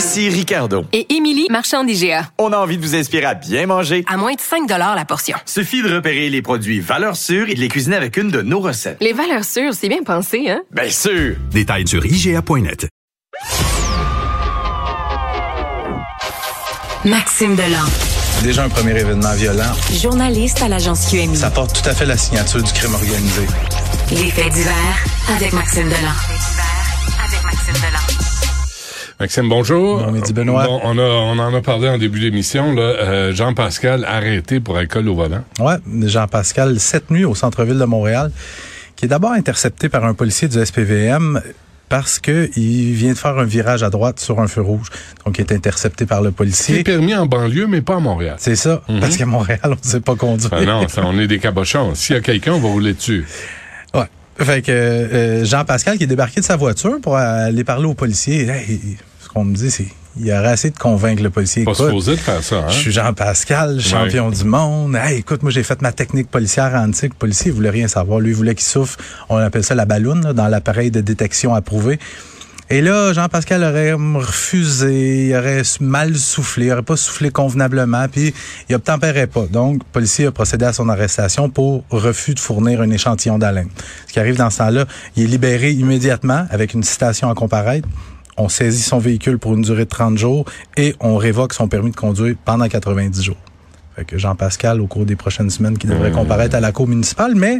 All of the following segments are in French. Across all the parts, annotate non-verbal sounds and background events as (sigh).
Ici Ricardo. Et Émilie, marchand d'IGA. On a envie de vous inspirer à bien manger. À moins de 5 la portion. Suffit de repérer les produits valeurs sûres et de les cuisiner avec une de nos recettes. Les valeurs sûres, c'est bien pensé, hein? Bien sûr! Détails sur IGA.net. Maxime Delan. Déjà un premier événement violent. Journaliste à l'agence QMI. Ça porte tout à fait la signature du crime organisé. Les faits divers avec Maxime Delan. Avec Maxime Delan. Maxime, bonjour. Bon midi, Benoît. Bon, on, a, on en a parlé en début d'émission. là. Euh, Jean-Pascal arrêté pour alcool au volant. Ouais, Jean-Pascal, cette nuit au centre-ville de Montréal, qui est d'abord intercepté par un policier du SPVM parce que il vient de faire un virage à droite sur un feu rouge. Donc, il est intercepté par le C'est policier. permis en banlieue, mais pas à Montréal. C'est ça, parce qu'à Montréal, on ne sait pas conduire. Ah non, ça, on est des cabochons. S'il y a quelqu'un, on va rouler dessus. Ouais. Fait que euh, Jean-Pascal qui est débarqué de sa voiture pour aller parler au policier, hey, qu'on me dit, c'est il y aurait assez de convaincre le policier. Pas supposé de faire ça, hein? Je suis Jean-Pascal, champion du monde. Hey, écoute, moi, j'ai fait ma technique policière antique. Le policier, il voulait rien savoir. Lui, il voulait qu'il souffle. On appelle ça la balloune, là, dans l'appareil de détection approuvé. Et là, Jean-Pascal aurait refusé, il aurait mal soufflé, il aurait pas soufflé convenablement, puis il obtempérait pas. Donc, le policier a procédé à son arrestation pour refus de fournir un échantillon d'haleine. Ce qui arrive dans ce temps-là, il est libéré immédiatement avec une citation à comparaître. On saisit son véhicule pour une durée de 30 jours et on révoque son permis de conduire pendant 90 jours. Fait que Jean-Pascal, au cours des prochaines semaines, qui devrait comparaître à la cour municipale, mais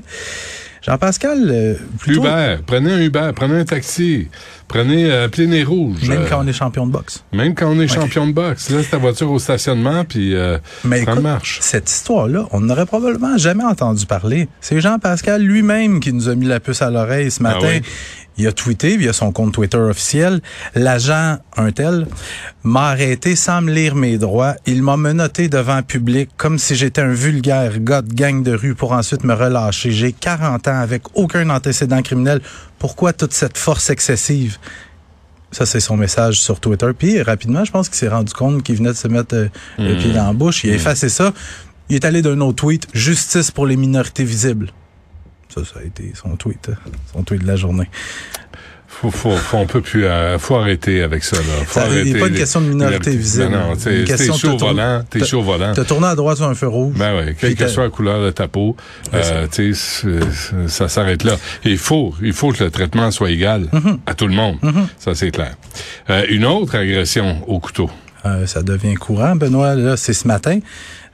Jean-Pascal, euh, plutôt, Uber, prenez un Uber, prenez un taxi, prenez, euh, appelez les rouges. même Euh, quand on est champion de boxe. même quand on est champion de boxe. Laisse ta voiture au stationnement, puis euh, Mais prends écoute, le marche. cette histoire-là, on n'aurait probablement jamais entendu parler. C'est Jean-Pascal lui-même qui nous a mis la puce à l'oreille ce matin. Ah oui? Il a tweeté via son compte Twitter officiel. L'agent, un tel, m'a arrêté sans me lire mes droits. Il m'a menotté devant le public comme si j'étais un vulgaire gars de gang de rue pour ensuite me relâcher. J'ai 40 ans avec aucun antécédent criminel. Pourquoi toute cette force excessive? Ça, c'est son message sur Twitter. Puis, rapidement, je pense qu'il s'est rendu compte qu'il venait de se mettre euh, le pied dans la bouche. Il a effacé ça. Il est allé d'un autre tweet. Justice pour les minorités visibles. Ça, ça a été son tweet, euh, son tweet de la journée. Faut, faut, faut, on peut plus, euh, faut arrêter avec ça, là. Faut Ça, arrêter pas une question de minorité visible. Non, non, Une t'es t'es question de chaud volant, t'es te- chaud au volant. T'as tourné à droite sur un feu rouge. Ben oui, quelle que soit la couleur de ta peau, Ouais, euh, ça s'arrête là. Et il faut, il faut que le traitement soit égal Mm-hmm. à tout le monde. Ça, c'est clair. Euh, une autre agression au couteau. Ça devient courant, Benoît. Là, c'est ce matin.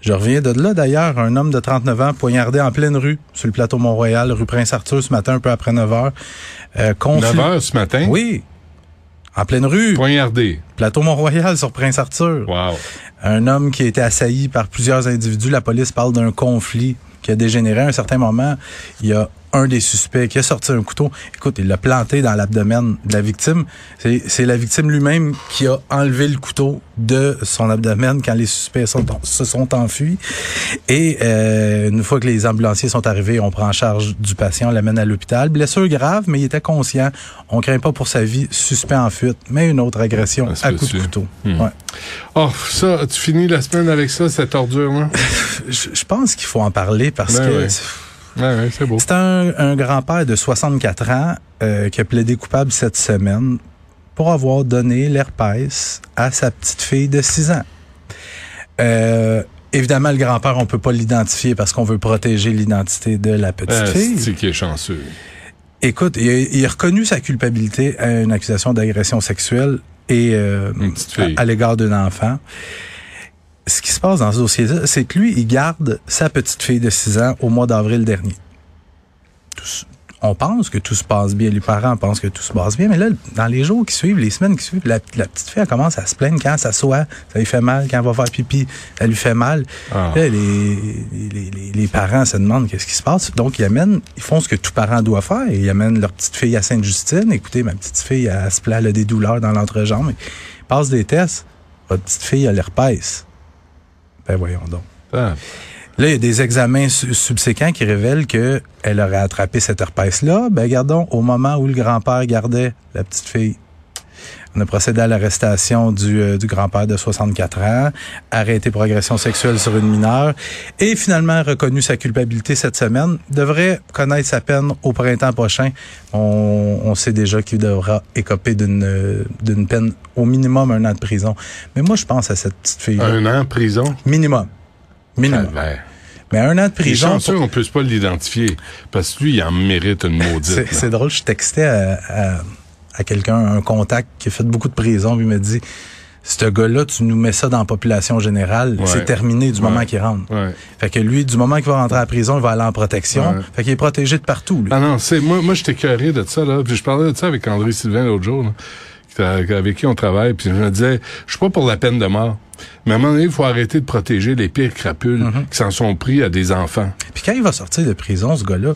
Je reviens de là, d'ailleurs. Un homme de 39 ans poignardé en pleine rue, sur le plateau Mont-Royal, rue Prince-Arthur, ce matin, un peu après 9 heures. Euh, conflit- 9 heures ce matin, Oui. En pleine rue. poignardé. Plateau Mont-Royal, sur Prince-Arthur. Wow. Un homme qui a été assailli par plusieurs individus. La police parle d'un conflit qui a dégénéré à un certain moment. Il y a un des suspects qui a sorti un couteau. Écoute, il l'a planté dans l'abdomen de la victime. C'est la victime lui-même qui a enlevé le couteau de son abdomen quand les suspects sont, se sont enfuis. Et euh, une fois que les ambulanciers sont arrivés, on prend en charge du patient, on l'amène à l'hôpital. Blessure grave, mais il était conscient. On craint pas pour sa vie. Suspect en fuite, mais une autre agression se à coup de couteau. Hmm. Ouais. Oh, ça, tu finis la semaine avec ça, cette ordure-là? (laughs) Je, je pense qu'il faut en parler parce Ben que. Ouais, ouais, c'est beau. c'est un, un grand-père de 64 ans euh, qui a plaidé coupable cette semaine pour avoir donné l'herpès à sa petite fille de 6 ans. Euh, évidemment, le grand-père, on peut pas l'identifier parce qu'on veut protéger l'identité de la petite Ah, fille. c'est qui est chanceux? Écoute, il a, il a reconnu sa culpabilité à une accusation d'agression sexuelle et euh, à l'égard d'un enfant. Ce qui se passe dans ce dossier-là, c'est que lui, il garde sa petite fille de 6 ans au mois d'avril dernier. Tout on pense que tout se passe bien, les parents pensent que tout se passe bien, mais là, dans les jours qui suivent, les semaines qui suivent, la, la petite fille, elle commence à se plaindre quand elle s'assoit, ça lui fait mal, quand elle va faire pipi, ça lui fait mal. Ah. Là, les, les, les, les parents se demandent qu'est-ce qui se passe. Donc, ils amènent, ils font ce que tout parent doit faire. Ils amènent leur petite fille à Sainte-Justine. Écoutez, ma petite fille, elle, se plaint, elle a des douleurs dans l'entrejambe. Ils passent des tests. Votre petite fille a l'herpès. Ben voyons donc. Ah. Là, il y a des examens su- subséquents qui révèlent que elle aurait attrapé cette herpès-là. Ben, gardons, au moment où le grand-père gardait la petite fille. On a procédé à l'arrestation du, euh, du grand-père de 64 ans, arrêté pour agression sexuelle sur une mineure et finalement reconnu sa culpabilité cette semaine. Devrait connaître sa peine au printemps prochain. On, on sait déjà qu'il devra écoper d'une euh, d'une peine au minimum un an de prison. Mais moi, je pense à cette petite fille. Un an en prison? Minimum. Minimum. Calvaire. Mais un an de prison. chanceux, pour- on peut pas l'identifier. Parce que lui, il en mérite une maudite. C'est drôle, je textais à, à, à quelqu'un, un contact qui a fait beaucoup de prison, puis il m'a dit ce gars-là, tu nous mets ça dans la population générale, Ouais. c'est terminé du Ouais. moment qu'il rentre. Ouais. Fait que lui, du moment qu'il va rentrer à la prison, il va aller en protection. Fait qu'il est protégé de partout, lui. Ah non, c'est moi, moi j'étais curé de ça là. Puis je parlais de ça avec André Sylvain l'autre jour, là, avec qui on travaille. Puis je me disais, je suis pas pour la peine de mort. Mais à un moment donné, il faut arrêter de protéger les pires crapules Mm-hmm. qui s'en sont pris à des enfants. Puis quand il va sortir de prison, ce gars-là,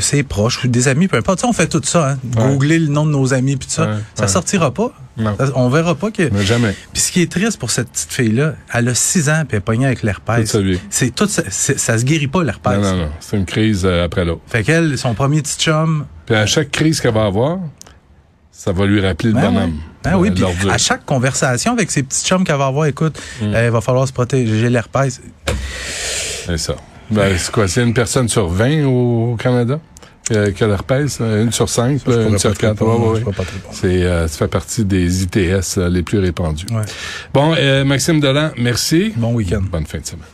ses proches ou des amis, peu importe, Tu sais, on fait tout ça, hein. Ouais. Googler le nom de nos amis, puis tout ça. Ouais, ça ouais. sortira pas. Non. On verra pas que... Mais jamais. Puis ce qui est triste pour cette petite fille-là, elle a 6 ans, puis elle est pognée avec l'herpès. C'est tout, ça, ça se guérit pas, l'herpès. Non, non, non. C'est une crise euh, après l'autre. Fait qu'elle, son premier petit chum, Puis à chaque crise qu'elle va avoir, ça va lui rappeler le Ben bonhomme. Ben oui, Euh, puis à chaque conversation avec ses petits chums qu'elle va avoir, écoute, Mm. euh, il va falloir se protéger, j'ai l'herpès. C'est ça. Ben, c'est quoi? C'est une personne sur 20 au Canada euh, qui a l'herpès? euh, Une sur 5, Je pourrais une sur te 4. répondre, Ouais, ouais. C'est, euh, ça fait partie des ITS euh, les plus répandus. Ouais. Bon, euh, Maxime Delan, merci. Bon week-end. Bonne fin de semaine.